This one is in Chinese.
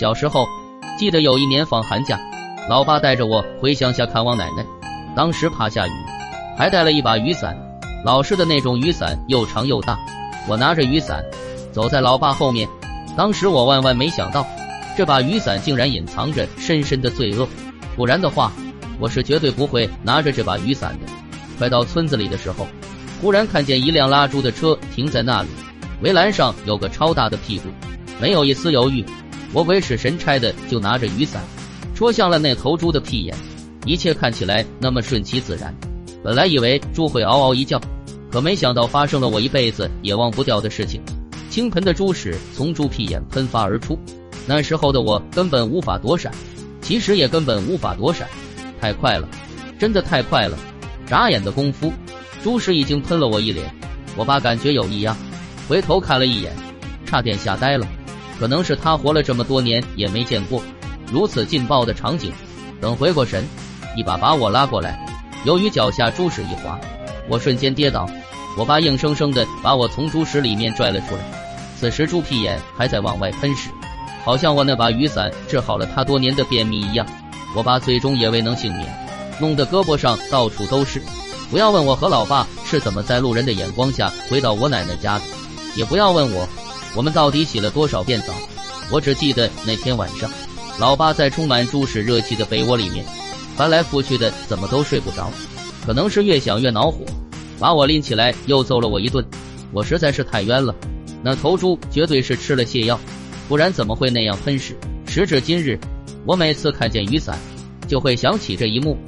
小时候，记得有一年放寒假，老爸带着我回乡下看望奶奶。当时怕下雨，还带了一把雨伞，老式的那种雨伞，又长又大。我拿着雨伞，走在老爸后面。当时我万万没想到，这把雨伞竟然隐藏着深深的罪恶。不然的话，我是绝对不会拿着这把雨伞的。快到村子里的时候，忽然看见一辆拉猪的车停在那里，围栏上有个超大的屁股。没有一丝犹豫，我鬼使神差的就拿着雨伞，戳向了那头猪的屁眼。一切看起来那么顺其自然，本来以为猪会嗷嗷一叫，可没想到发生了我一辈子也忘不掉的事情。倾盆的猪屎从猪屁眼喷发而出，那时候的我根本无法躲闪，其实也根本无法躲闪，太快了，真的太快了！眨眼的功夫，猪屎已经喷了我一脸。我爸感觉有异样，回头看了一眼，差点吓呆了。可能是他活了这么多年也没见过如此劲爆的场景。等回过神，一把把我拉过来。由于脚下猪屎一滑，我瞬间跌倒。我爸硬生生的把我从猪屎里面拽了出来。此时猪屁眼还在往外喷屎，好像我那把雨伞治好了他多年的便秘一样。我爸最终也未能幸免，弄得胳膊上到处都是。不要问我和老爸是怎么在路人的眼光下回到我奶奶家的，也不要问我。我们到底洗了多少遍澡？我只记得那天晚上，老爸在充满猪屎热气的被窝里面翻来覆去的，怎么都睡不着。可能是越想越恼火，把我拎起来又揍了我一顿。我实在是太冤了，那头猪绝对是吃了泻药，不然怎么会那样喷屎？时至今日，我每次看见雨伞，就会想起这一幕。